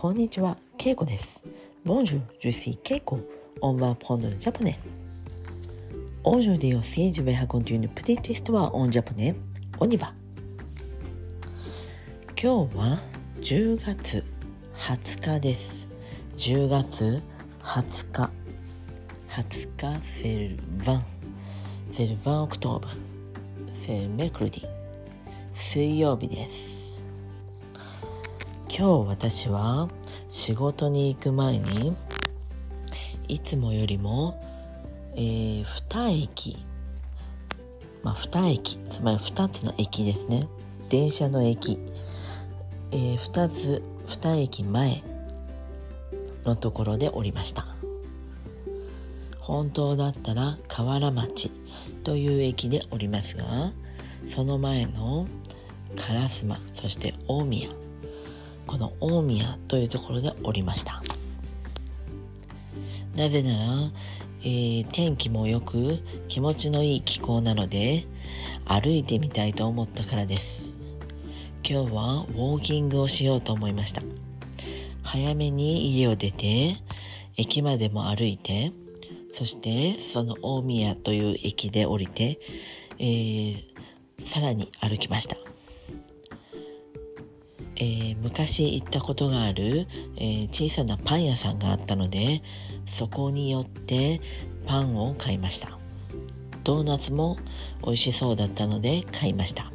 こんにちは、ケイコです。Bonjour, je suis Keiko. On va apprendre le japonais. Aujourd'hui aussi, je vais raconter une petite histoire en japonais. On y va. 今日は10月20日です。10月20日。20日、c'est le 20. C'est le 20 octobre. C'est le mercredi. 水曜日です。今日私は仕事に行く前にいつもよりも、えー、2駅まあ2駅つまり2つの駅ですね。電車の駅、えー、2つ2駅前のところで降りました。本当だったら河原町という駅で降りますがその前の烏丸そして大宮。この大宮というところで降りました。なぜなら、えー、天気も良く気持ちのいい気候なので歩いてみたいと思ったからです。今日はウォーキングをしようと思いました。早めに家を出て駅までも歩いてそしてその大宮という駅で降りて、えー、さらに歩きました。えー、昔行ったことがある、えー、小さなパン屋さんがあったのでそこに寄ってパンを買いました。ドーナツも美味しそうだったので買いました。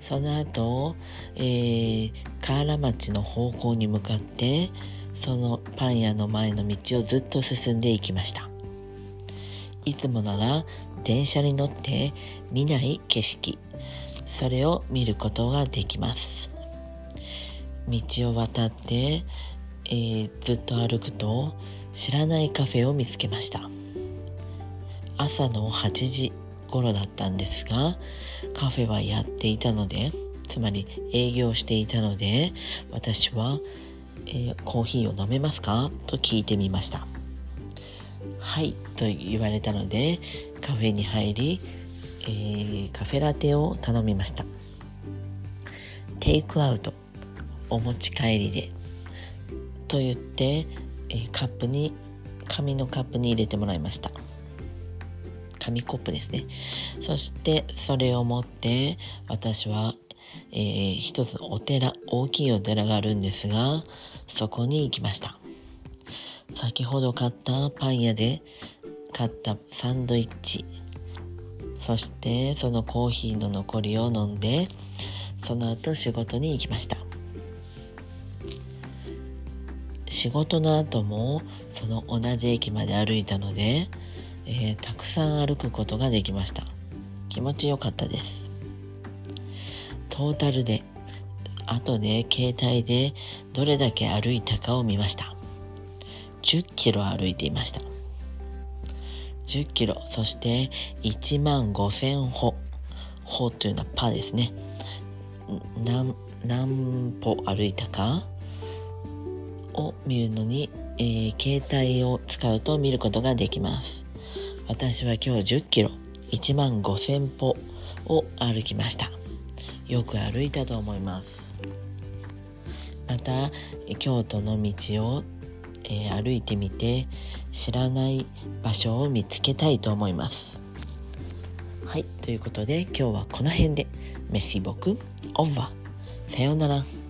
その後、えー、河原町の方向に向かってそのパン屋の前の道をずっと進んでいきました。いつもなら電車に乗って見ない景色。それを見ることができます。道を渡って、えー、ずっと歩くと知らないカフェを見つけました。朝の8時頃だったんですがカフェはやっていたのでつまり営業していたので私は、えー、コーヒーを飲めますか？と聞いてみました。はいと言われたのでカフェに入り、えー、カフェラテを頼みました。テイクアウト。お持ち帰りでと言って、え、カップに紙のカップに入れてもらいました。紙コップですね。そしてそれを持って私は、えー、一つお寺大きいお寺があるんですがそこに行きました。先ほど買ったパン屋で買ったサンドイッチ。そしてそのコーヒーの残りを飲んでその後仕事に行きました。仕事の後もその同じ駅まで歩いたので、えー、たくさん歩くことができました。気持ちよかったです。トータルで後で携帯でどれだけ歩いたかを見ました。10キロ歩いていました。10キロそして1万5000歩。歩というのはパですね。何何歩歩いたかを見るのに、えー、携帯を使うと見ることができます。私は今日10キロ1万5000歩を歩きました。よく歩いたと思います。また京都の道を、えー、歩いてみて知らない場所を見つけたいと思います。はいということで今日はこの辺で。メッシボクオーバーさようなら。